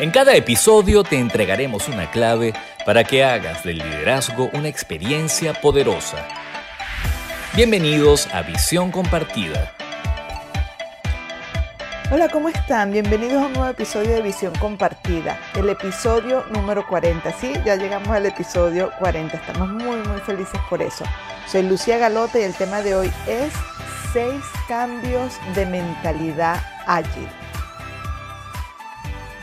En cada episodio te entregaremos una clave para que hagas del liderazgo una experiencia poderosa. Bienvenidos a Visión Compartida. Hola, ¿cómo están? Bienvenidos a un nuevo episodio de Visión Compartida, el episodio número 40. Sí, ya llegamos al episodio 40, estamos muy, muy felices por eso. Soy Lucía Galote y el tema de hoy es 6 cambios de mentalidad ágil.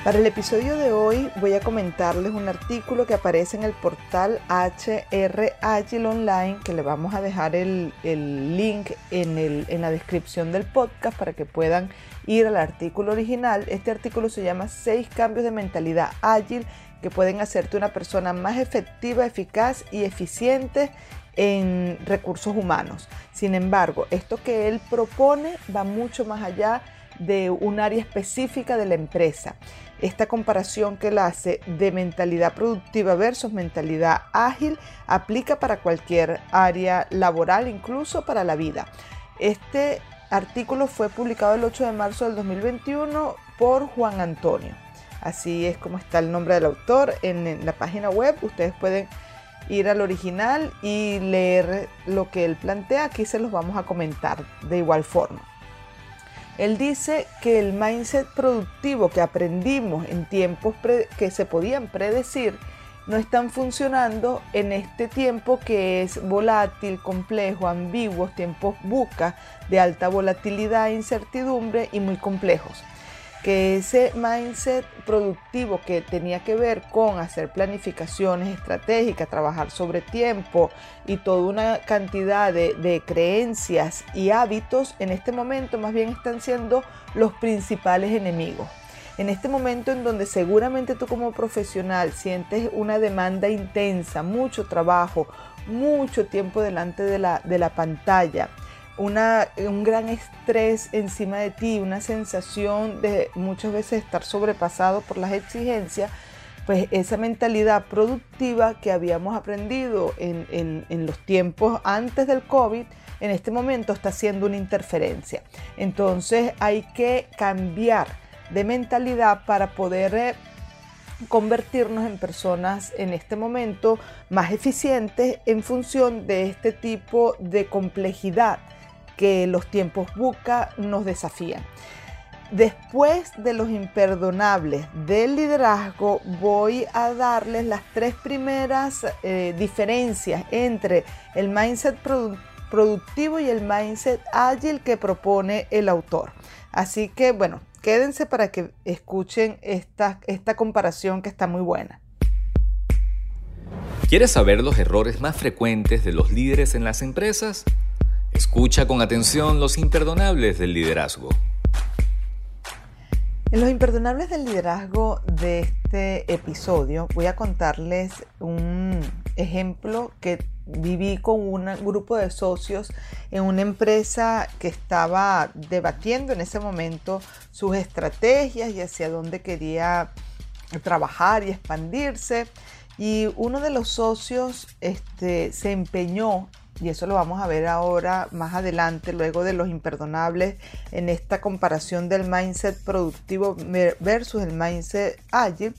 Para el episodio de hoy voy a comentarles un artículo que aparece en el portal HR Agile Online, que le vamos a dejar el, link en, en, la descripción del podcast para que puedan ir al artículo original. Este artículo se llama 6 cambios de mentalidad ágil que pueden hacerte una persona más efectiva, eficaz y eficiente en recursos humanos. Sin embargo, esto que él propone va mucho más allá de un área específica de la empresa esta comparación que él hace de mentalidad productiva versus mentalidad ágil aplica para cualquier área laboral, incluso para la vida. Este artículo fue publicado el 8 de marzo del 2021 por Juan Antonio. Así es como está el nombre del autor en la página web. Ustedes pueden ir al original y leer lo que él plantea. Aquí se los vamos a comentar de igual forma. Él dice que el mindset productivo que aprendimos en tiempos que se podían predecir no están funcionando en este tiempo que es volátil, complejo, ambiguo, tiempos buca de alta volatilidad, incertidumbre y muy complejos que ese mindset productivo que tenía que ver con hacer planificaciones estratégicas, trabajar sobre tiempo y toda una cantidad de, creencias y hábitos, en este momento más bien están siendo los principales enemigos. En este momento en donde seguramente tú como profesional sientes una demanda intensa, mucho trabajo, mucho tiempo delante de la, de la pantalla, un gran estrés encima de ti, una sensación de muchas veces estar sobrepasado por las exigencias, pues esa mentalidad productiva que habíamos aprendido en, los tiempos antes del COVID, en este momento está haciendo una interferencia. Entonces hay que cambiar de mentalidad para poder eh, convertirnos en personas en este momento más eficientes en función de este tipo de complejidad que los tiempos buca nos desafían. Después de los imperdonables del liderazgo, voy a darles las tres primeras eh, diferencias entre el mindset productivo y el mindset ágil que propone el autor. Así que, bueno, quédense para que escuchen esta, esta comparación que está muy buena. ¿Quieres saber los errores más frecuentes de los líderes en las empresas? Escucha con atención los imperdonables del liderazgo. En los imperdonables del liderazgo de este episodio voy a contarles un ejemplo que viví con un grupo de socios en una empresa que estaba debatiendo en ese momento sus estrategias y hacia dónde quería trabajar y expandirse. Y uno de los socios este, se empeñó y eso lo vamos a ver ahora más adelante, luego de los imperdonables, en esta comparación del mindset productivo versus el mindset ágil,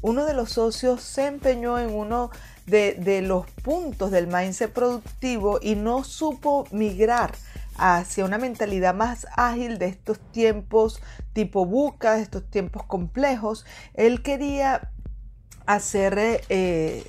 uno de los socios se empeñó en uno de, los puntos del mindset productivo y no supo migrar hacia una mentalidad más ágil de estos tiempos tipo buca, de estos tiempos complejos. Él quería hacer eh,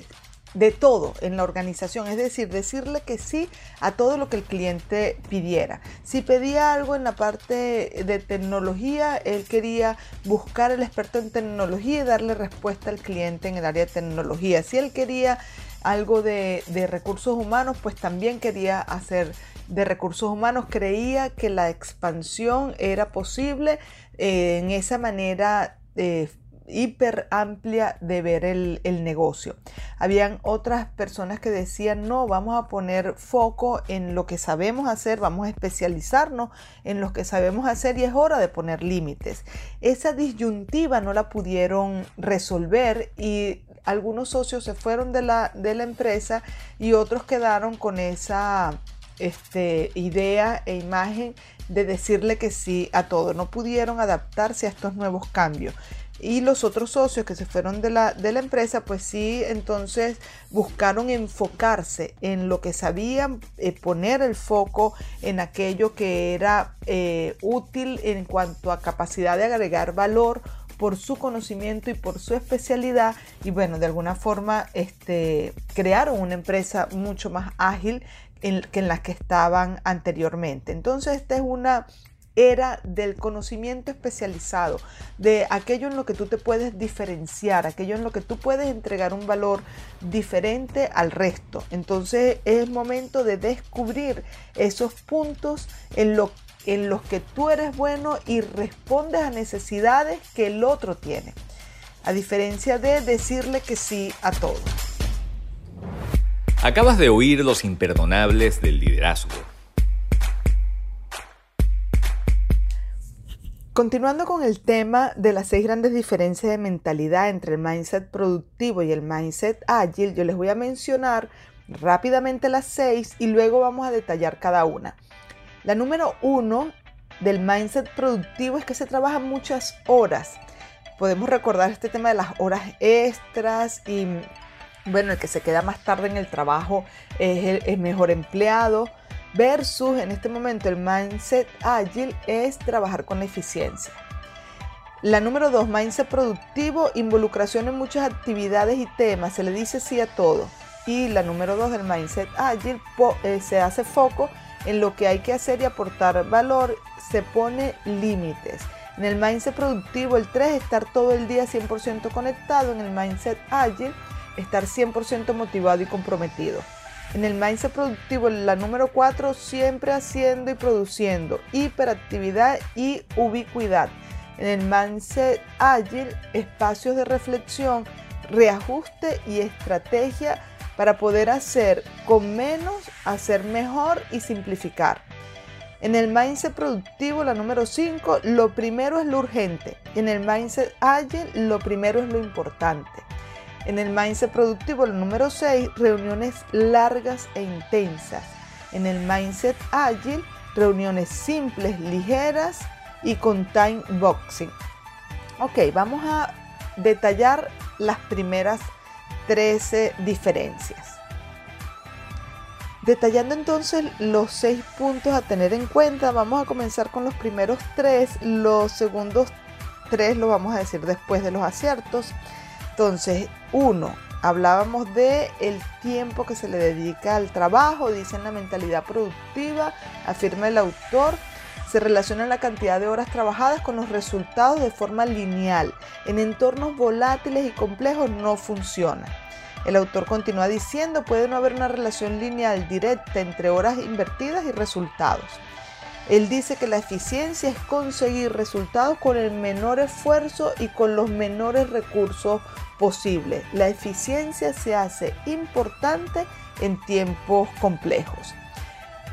de todo en la organización, es decir, decirle que sí a todo lo que el cliente pidiera. Si pedía algo en la parte de tecnología, él quería buscar el experto en tecnología y darle respuesta al cliente en el área de tecnología. Si él quería algo de, recursos humanos, pues también quería hacer de recursos humanos, creía que la expansión era posible eh, en esa manera eh, hiper amplia de ver el, negocio. Habían otras personas que decían, no, vamos a poner foco en lo que sabemos hacer, vamos a especializarnos en lo que sabemos hacer y es hora de poner límites. Esa disyuntiva no la pudieron resolver y algunos socios se fueron de la, de la empresa y otros quedaron con esa este, idea e imagen de decirle que sí a todo. No pudieron adaptarse a estos nuevos cambios. Y los otros socios que se fueron de la, de la empresa, pues sí, entonces buscaron enfocarse en lo que sabían, eh, poner el foco en aquello que era eh, útil en cuanto a capacidad de agregar valor por su conocimiento y por su especialidad y bueno, de alguna forma este, crearon una empresa mucho más ágil que en la que estaban anteriormente. Entonces esta es una era del conocimiento especializado, de aquello en lo que tú te puedes diferenciar, aquello en lo que tú puedes entregar un valor diferente al resto. Entonces es momento de descubrir esos puntos en, lo, en los que tú eres bueno y respondes a necesidades que el otro tiene, a diferencia de decirle que sí a todo. Acabas de oír los imperdonables del liderazgo Continuando con el tema de las seis grandes diferencias de mentalidad entre el mindset productivo y el mindset ágil, yo les voy a mencionar rápidamente las seis y luego vamos a detallar cada una. La número uno del mindset productivo es que se trabaja muchas horas. Podemos recordar este tema de las horas extras y bueno, el que se queda más tarde en el trabajo es el mejor empleado versus en este momento el mindset ágil es trabajar con eficiencia. La número dos, mindset productivo, involucración en muchas actividades y temas, se le dice sí a todo. Y la número dos del mindset ágil eh, se hace foco en lo que hay que hacer y aportar valor, se pone límites. En el mindset productivo, el 3, estar todo el día 100% conectado. En el mindset ágil, estar 100% motivado y comprometido. En el mindset productivo, la número 4, siempre haciendo y produciendo, hiperactividad y ubicuidad. En el mindset ágil, espacios de reflexión, reajuste y estrategia para poder hacer con menos, hacer mejor y simplificar. En el mindset productivo, la número 5, lo primero es lo urgente. En el mindset ágil, lo primero es lo importante. En el mindset productivo, el número 6, reuniones largas e intensas. En el mindset ágil, reuniones simples, ligeras y con time boxing. Ok, vamos a detallar las primeras 13 diferencias. Detallando entonces los seis puntos a tener en cuenta, vamos a comenzar con los primeros tres. Los segundos tres los vamos a decir después de los aciertos. Entonces, uno, hablábamos de el tiempo que se le dedica al trabajo, dicen la mentalidad productiva, afirma el autor, se relaciona la cantidad de horas trabajadas con los resultados de forma lineal. En entornos volátiles y complejos no funciona. El autor continúa diciendo, puede no haber una relación lineal directa entre horas invertidas y resultados. Él dice que la eficiencia es conseguir resultados con el menor esfuerzo y con los menores recursos posible. La eficiencia se hace importante en tiempos complejos.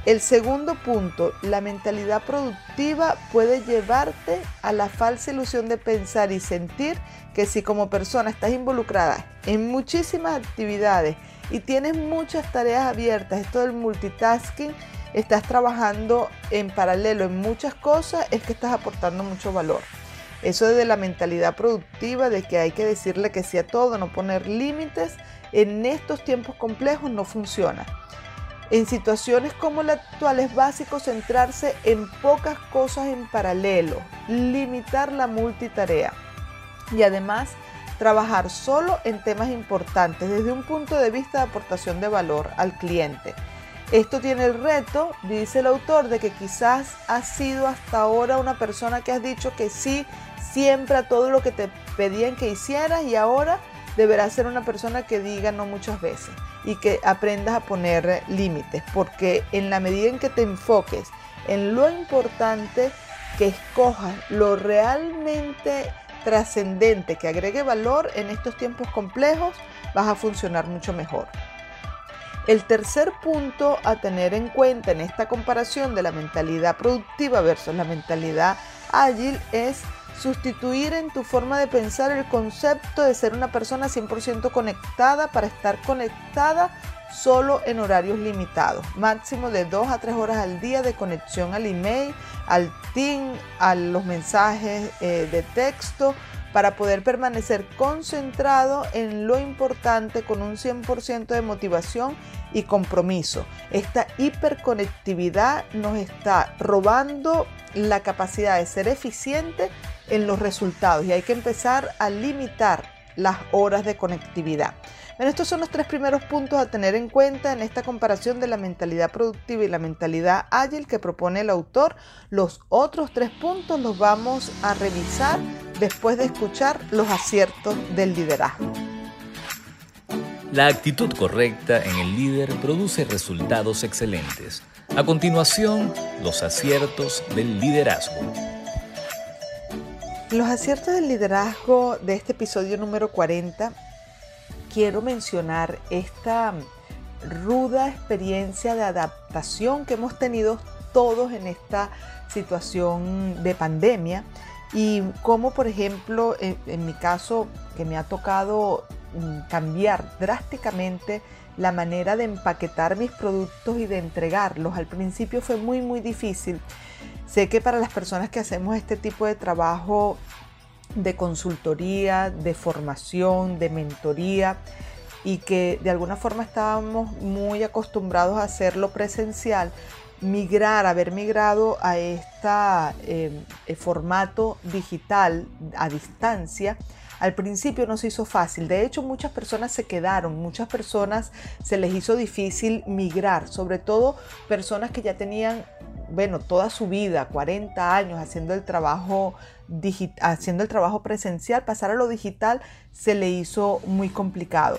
El segundo punto, la mentalidad productiva puede llevarte a la falsa ilusión de pensar y sentir que si como persona estás involucrada en muchísimas actividades y tienes muchas tareas abiertas, esto del multitasking, estás trabajando en paralelo en muchas cosas, es que estás aportando mucho valor. Eso de la mentalidad productiva, de que hay que decirle que sí a todo, no poner límites, en estos tiempos complejos no funciona. En situaciones como la actual es básico centrarse en pocas cosas en paralelo, limitar la multitarea y además trabajar solo en temas importantes desde un punto de vista de aportación de valor al cliente. Esto tiene el reto, dice el autor, de que quizás has sido hasta ahora una persona que has dicho que sí siempre a todo lo que te pedían que hicieras y ahora deberás ser una persona que diga no muchas veces y que aprendas a poner límites, porque en la medida en que te enfoques en lo importante, que escojas lo realmente trascendente, que agregue valor en estos tiempos complejos, vas a funcionar mucho mejor. El tercer punto a tener en cuenta en esta comparación de la mentalidad productiva versus la mentalidad ágil es sustituir en tu forma de pensar el concepto de ser una persona 100% conectada para estar conectada solo en horarios limitados, máximo de 2 a 3 horas al día de conexión al email, al team, a los mensajes eh, de texto, para poder permanecer concentrado en lo importante con un 100% de motivación y compromiso. Esta hiperconectividad nos está robando la capacidad de ser eficiente en los resultados y hay que empezar a limitar las horas de conectividad. Bueno, estos son los tres primeros puntos a tener en cuenta en esta comparación de la mentalidad productiva y la mentalidad ágil que propone el autor. Los otros tres puntos los vamos a revisar después de escuchar los aciertos del liderazgo. La actitud correcta en el líder produce resultados excelentes. A continuación, los aciertos del liderazgo. Los aciertos del liderazgo de este episodio número 40 quiero mencionar esta ruda experiencia de adaptación que hemos tenido todos en esta situación de pandemia y cómo, por ejemplo, en, mi caso, que me ha tocado mm, cambiar drásticamente la manera de empaquetar mis productos y de entregarlos. Al principio fue muy, muy difícil. Sé que para las personas que hacemos este tipo de trabajo de consultoría, de formación, de mentoría y que de alguna forma estábamos muy acostumbrados a hacerlo presencial, migrar, haber migrado a este formato digital a distancia, al principio no se hizo fácil. De hecho, muchas personas se quedaron, muchas personas se les hizo difícil migrar, sobre todo personas que ya tenían, bueno, toda su vida, 40 años haciendo el trabajo haciendo el trabajo presencial, pasar a lo digital se le hizo muy complicado.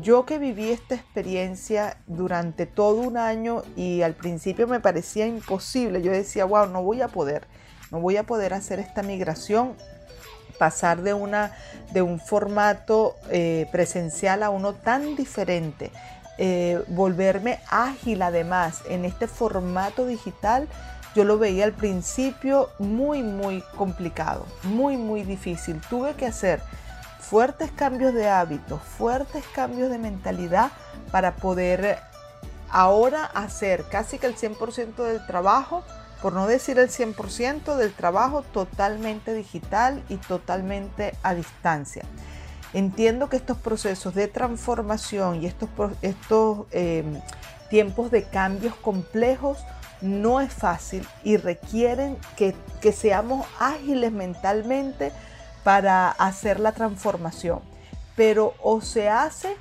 Yo que viví esta experiencia durante todo un año y al principio me parecía imposible, yo decía, wow, no voy a poder, no voy a poder hacer esta migración, pasar de, una, de un formato eh, presencial a uno tan diferente, eh, volverme ágil además en este formato digital yo lo veía al principio muy, muy complicado, muy, muy difícil. Tuve que hacer fuertes cambios de hábitos, fuertes cambios de mentalidad para poder ahora hacer casi que el 100% del trabajo, por no decir el 100% del trabajo totalmente digital y totalmente a distancia. Entiendo que estos procesos de transformación y estos, estos eh, tiempos de cambios complejos no es fácil y requieren que, seamos ágiles mentalmente para hacer la transformación. Pero o se hace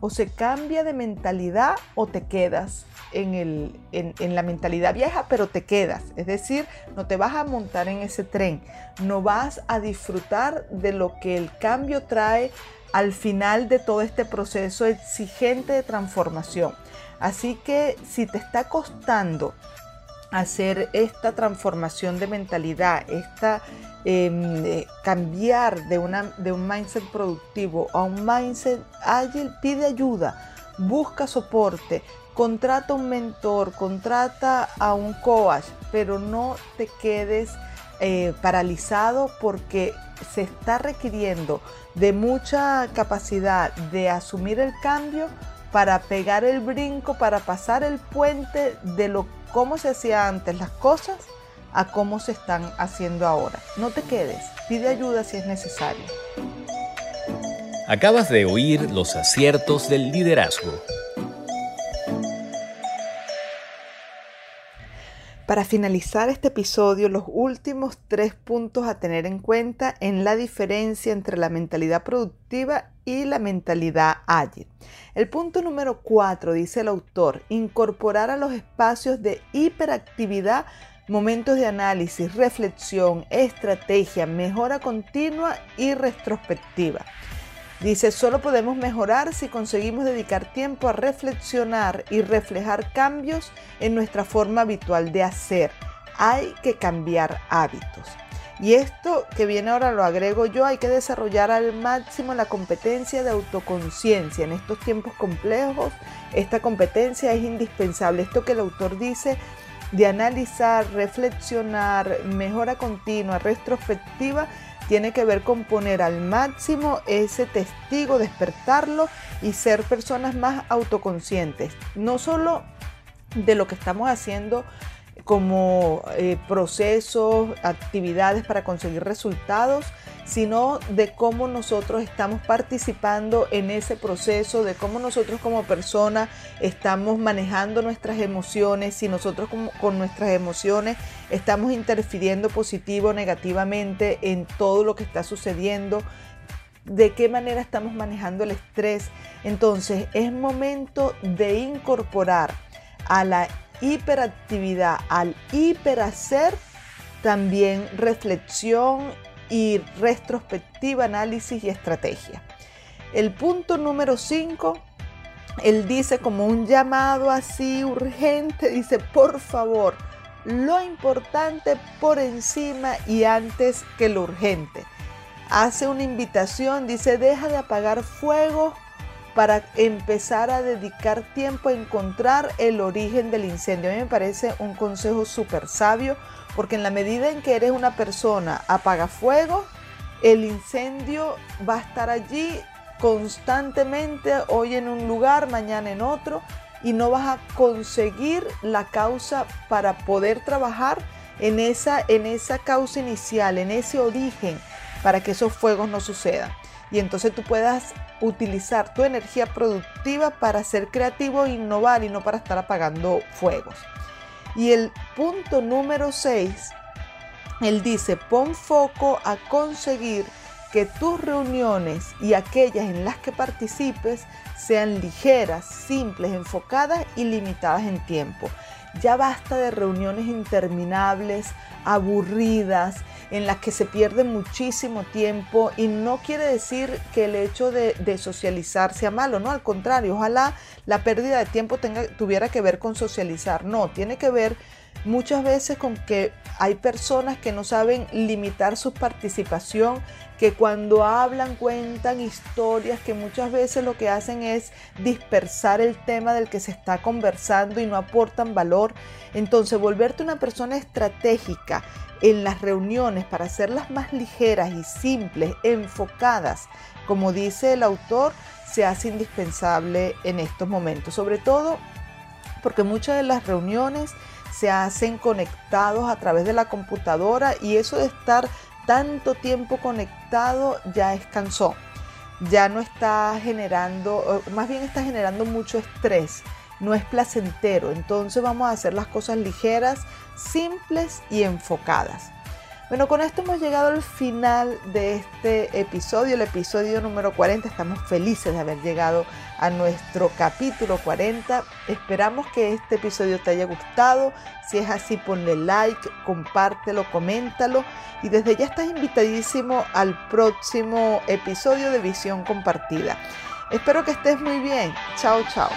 o se cambia de mentalidad o te quedas en, el, en, la mentalidad vieja, pero te quedas. Es decir, no te vas a montar en ese tren, no vas a disfrutar de lo que el cambio trae al final de todo este proceso exigente de transformación. Así que si te está costando hacer esta transformación de mentalidad, esta em, eh, cambiar de, de un mindset productivo a un mindset ágil, pide ayuda, busca soporte, contrata un mentor, contrata a un coach, pero no te quedes eh, paralizado porque se está requiriendo de mucha capacidad de asumir el cambio para pegar el brinco, para pasar el puente de lo cómo se hacía antes las cosas a cómo se están haciendo ahora. No te quedes, pide ayuda si es necesario. Acabas de oír los aciertos del liderazgo. Para finalizar este episodio, los últimos tres puntos a tener en cuenta en la diferencia entre la mentalidad productiva y la mentalidad ágil. El punto número cuatro, dice el autor, incorporar a los espacios de hiperactividad momentos de análisis, reflexión, estrategia, mejora continua y retrospectiva. Dice, solo podemos mejorar si conseguimos dedicar tiempo a reflexionar y reflejar cambios en nuestra forma habitual de hacer. Hay que cambiar hábitos. Y esto que viene ahora lo agrego yo, hay que desarrollar al máximo la competencia de autoconciencia. En estos tiempos complejos, esta competencia es indispensable. Esto que el autor dice de analizar, reflexionar, mejora continua, retrospectiva, tiene que ver con poner al máximo ese testigo, despertarlo y ser personas más autoconscientes, no solo de lo que estamos haciendo como eh, procesos, actividades para conseguir resultados, sino de cómo nosotros estamos participando en ese proceso, de cómo nosotros como persona estamos manejando nuestras emociones, si nosotros con nuestras emociones estamos interfiriendo positivo o negativamente en todo lo que está sucediendo, de qué manera estamos manejando el estrés. Entonces es momento de incorporar a la hiperactividad, al hiperhacer, también reflexión y retrospectiva, análisis y estrategia. El punto número 5, él dice como un llamado así urgente, dice, por favor, lo importante por encima y antes que lo urgente. Hace una invitación, dice, deja de apagar fuego para empezar a dedicar tiempo a encontrar el origen del incendio. A mí me parece un consejo súper sabio porque en la medida en que eres una persona fuego, el incendio va a estar allí constantemente, hoy en un lugar, mañana en otro, y no vas a conseguir la causa para poder trabajar en esa, en esa causa inicial, en ese origen, para que esos fuegos no sucedan. Y entonces tú puedas utilizar tu energía productiva para ser creativo e innovar y no para estar apagando fuegos. Y el punto número 6, él dice, pon foco a conseguir que tus reuniones y aquellas en las que participes sean ligeras, simples, enfocadas y limitadas en tiempo. Ya basta de reuniones interminables, aburridas, en las que se pierde muchísimo tiempo y no quiere decir que el hecho de, socializar sea malo, no, al contrario, ojalá la pérdida de tiempo tenga, tuviera que ver con socializar, no, tiene que ver muchas veces con que hay personas que no saben limitar su participación, que cuando hablan cuentan historias que muchas veces lo que hacen es dispersar el tema del que se está conversando y no aportan valor. Entonces, volverte una persona estratégica en las reuniones para hacerlas más ligeras y simples, enfocadas, como dice el autor, se hace indispensable en estos momentos, sobre todo porque muchas de las reuniones se hacen conectados a través de la computadora y eso de estar tanto tiempo conectado ya es ya no está generando, más bien está generando mucho estrés, no es placentero, entonces vamos a hacer las cosas ligeras, simples y enfocadas. Bueno, con esto hemos llegado al final de este episodio, el episodio número 40. Estamos felices de haber llegado a nuestro capítulo 40. Esperamos que este episodio te haya gustado. Si es así, ponle like, compártelo, coméntalo. Y desde ya estás invitadísimo al próximo episodio de Visión Compartida. Espero que estés muy bien. Chao, chao.